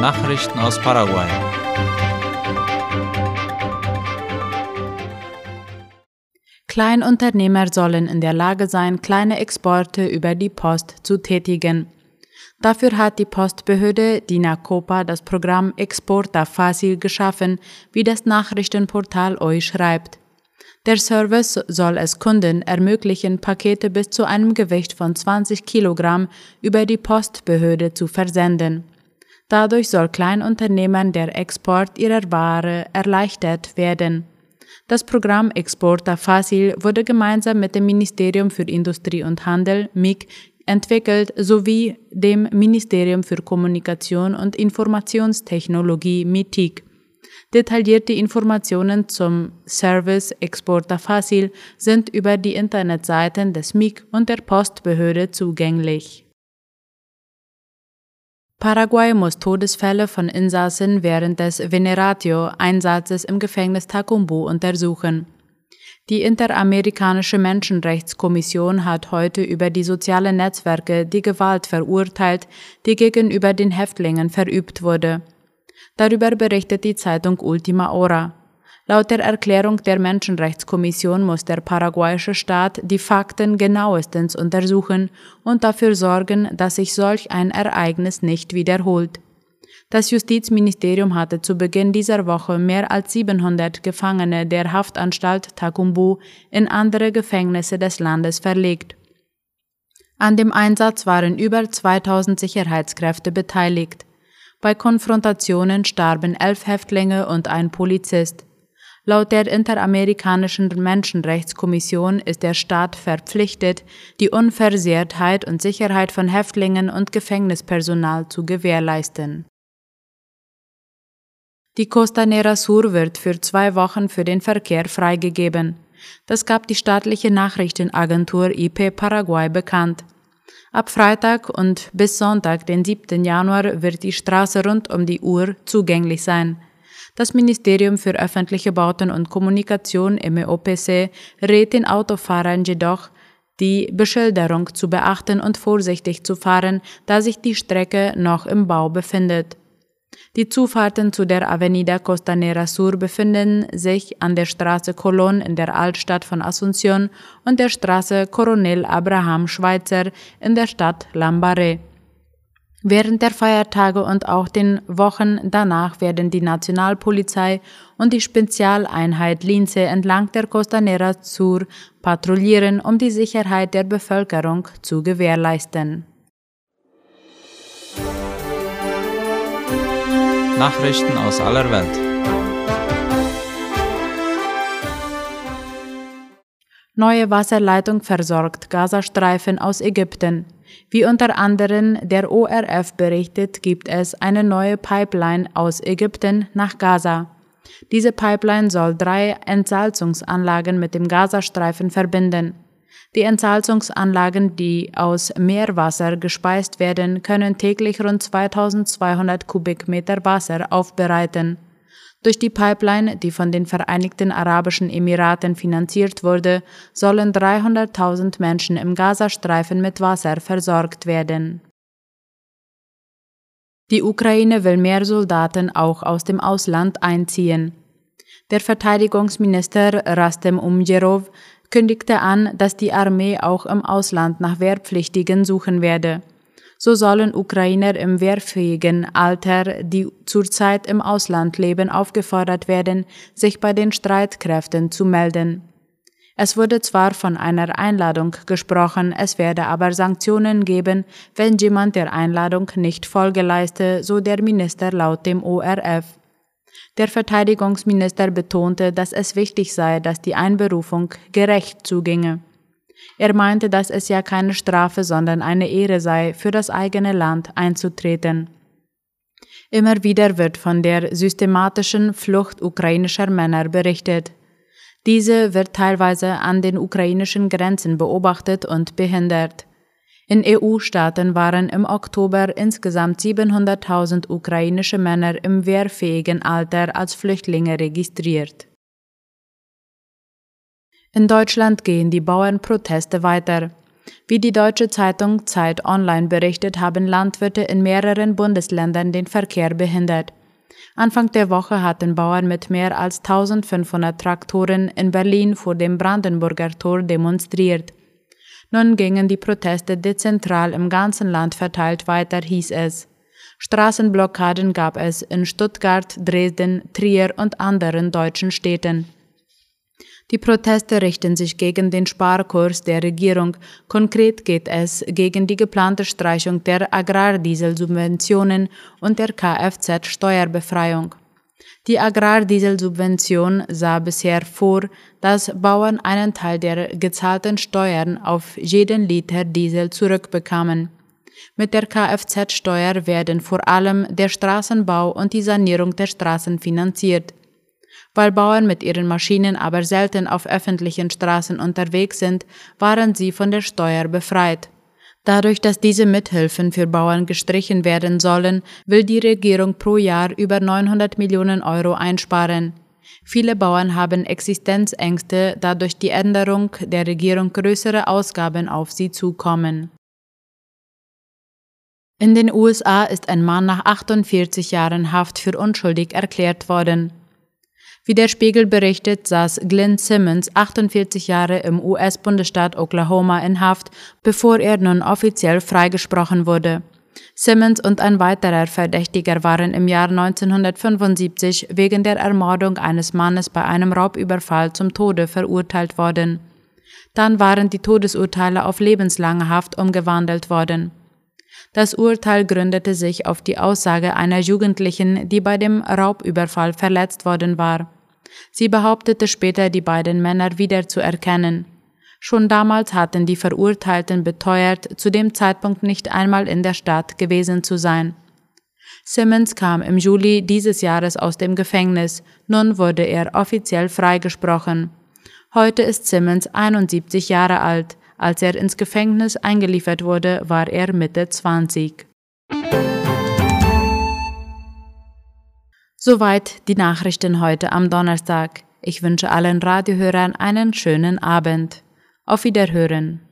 Nachrichten aus Paraguay. Kleinunternehmer sollen in der Lage sein, kleine Exporte über die Post zu tätigen. Dafür hat die Postbehörde Dinacopa das Programm Exporta Facil geschaffen, wie das Nachrichtenportal OI schreibt. Der Service soll es Kunden ermöglichen, Pakete bis zu einem Gewicht von 20 Kilogramm über die Postbehörde zu versenden. Dadurch soll Kleinunternehmern der Export ihrer Ware erleichtert werden. Das Programm Exporta Facil wurde gemeinsam mit dem Ministerium für Industrie und Handel MIG entwickelt sowie dem Ministerium für Kommunikation und Informationstechnologie MITIG. Detaillierte Informationen zum Service Exporta Facil sind über die Internetseiten des MIG und der Postbehörde zugänglich. Paraguay muss Todesfälle von Insassen während des Veneratio-Einsatzes im Gefängnis Tacumbu untersuchen. Die Interamerikanische Menschenrechtskommission hat heute über die sozialen Netzwerke die Gewalt verurteilt, die gegenüber den Häftlingen verübt wurde. Darüber berichtet die Zeitung Ultima Hora. Laut der Erklärung der Menschenrechtskommission muss der paraguayische Staat die Fakten genauestens untersuchen und dafür sorgen, dass sich solch ein Ereignis nicht wiederholt. Das Justizministerium hatte zu Beginn dieser Woche mehr als 700 Gefangene der Haftanstalt Takumbu in andere Gefängnisse des Landes verlegt. An dem Einsatz waren über 2000 Sicherheitskräfte beteiligt. Bei Konfrontationen starben elf Häftlinge und ein Polizist. Laut der Interamerikanischen Menschenrechtskommission ist der Staat verpflichtet, die Unversehrtheit und Sicherheit von Häftlingen und Gefängnispersonal zu gewährleisten. Die Costanera Sur wird für zwei Wochen für den Verkehr freigegeben. Das gab die staatliche Nachrichtenagentur IP Paraguay bekannt. Ab Freitag und bis Sonntag, den 7. Januar, wird die Straße rund um die Uhr zugänglich sein. Das Ministerium für öffentliche Bauten und Kommunikation MEOPC rät den Autofahrern jedoch, die Beschilderung zu beachten und vorsichtig zu fahren, da sich die Strecke noch im Bau befindet. Die Zufahrten zu der Avenida Costanera Sur befinden sich an der Straße Colón in der Altstadt von Asunción und der Straße Coronel Abraham Schweitzer in der Stadt Lambaré. Während der Feiertage und auch den Wochen danach werden die Nationalpolizei und die Spezialeinheit Lince entlang der Costanera Sur patrouillieren, um die Sicherheit der Bevölkerung zu gewährleisten. Nachrichten aus aller Welt. Neue Wasserleitung versorgt Gazastreifen aus Ägypten. Wie unter anderem der ORF berichtet, gibt es eine neue Pipeline aus Ägypten nach Gaza. Diese Pipeline soll drei Entsalzungsanlagen mit dem Gazastreifen verbinden. Die Entsalzungsanlagen, die aus Meerwasser gespeist werden, können täglich rund 2200 Kubikmeter Wasser aufbereiten. Durch die Pipeline, die von den Vereinigten Arabischen Emiraten finanziert wurde, sollen 300.000 Menschen im Gazastreifen mit Wasser versorgt werden. Die Ukraine will mehr Soldaten auch aus dem Ausland einziehen. Der Verteidigungsminister Rastem Umjerov kündigte an, dass die Armee auch im Ausland nach Wehrpflichtigen suchen werde. So sollen Ukrainer im wehrfähigen Alter, die zurzeit im Ausland leben, aufgefordert werden, sich bei den Streitkräften zu melden. Es wurde zwar von einer Einladung gesprochen, es werde aber Sanktionen geben, wenn jemand der Einladung nicht Folge leiste, so der Minister laut dem ORF. Der Verteidigungsminister betonte, dass es wichtig sei, dass die Einberufung gerecht zuginge. Er meinte, dass es ja keine Strafe, sondern eine Ehre sei, für das eigene Land einzutreten. Immer wieder wird von der systematischen Flucht ukrainischer Männer berichtet. Diese wird teilweise an den ukrainischen Grenzen beobachtet und behindert. In EU-Staaten waren im Oktober insgesamt 700.000 ukrainische Männer im wehrfähigen Alter als Flüchtlinge registriert. In Deutschland gehen die Bauernproteste weiter. Wie die deutsche Zeitung Zeit Online berichtet, haben Landwirte in mehreren Bundesländern den Verkehr behindert. Anfang der Woche hatten Bauern mit mehr als 1500 Traktoren in Berlin vor dem Brandenburger Tor demonstriert. Nun gingen die Proteste dezentral im ganzen Land verteilt weiter, hieß es. Straßenblockaden gab es in Stuttgart, Dresden, Trier und anderen deutschen Städten. Die Proteste richten sich gegen den Sparkurs der Regierung. Konkret geht es gegen die geplante Streichung der Agrardieselsubventionen und der Kfz-Steuerbefreiung. Die Agrardieselsubvention sah bisher vor, dass Bauern einen Teil der gezahlten Steuern auf jeden Liter Diesel zurückbekamen. Mit der Kfz-Steuer werden vor allem der Straßenbau und die Sanierung der Straßen finanziert. Weil Bauern mit ihren Maschinen aber selten auf öffentlichen Straßen unterwegs sind, waren sie von der Steuer befreit. Dadurch, dass diese Mithilfen für Bauern gestrichen werden sollen, will die Regierung pro Jahr über 900 Millionen Euro einsparen. Viele Bauern haben Existenzängste, da durch die Änderung der Regierung größere Ausgaben auf sie zukommen. In den USA ist ein Mann nach 48 Jahren Haft für unschuldig erklärt worden. Wie der Spiegel berichtet, saß Glenn Simmons 48 Jahre im US-Bundesstaat Oklahoma in Haft, bevor er nun offiziell freigesprochen wurde. Simmons und ein weiterer Verdächtiger waren im Jahr 1975 wegen der Ermordung eines Mannes bei einem Raubüberfall zum Tode verurteilt worden. Dann waren die Todesurteile auf lebenslange Haft umgewandelt worden. Das Urteil gründete sich auf die Aussage einer Jugendlichen, die bei dem Raubüberfall verletzt worden war. Sie behauptete später, die beiden Männer wieder zu erkennen. Schon damals hatten die Verurteilten beteuert, zu dem Zeitpunkt nicht einmal in der Stadt gewesen zu sein. Simmons kam im Juli dieses Jahres aus dem Gefängnis, nun wurde er offiziell freigesprochen. Heute ist Simmons 71 Jahre alt, als er ins Gefängnis eingeliefert wurde, war er Mitte 20. Soweit die Nachrichten heute am Donnerstag. Ich wünsche allen Radiohörern einen schönen Abend. Auf Wiederhören.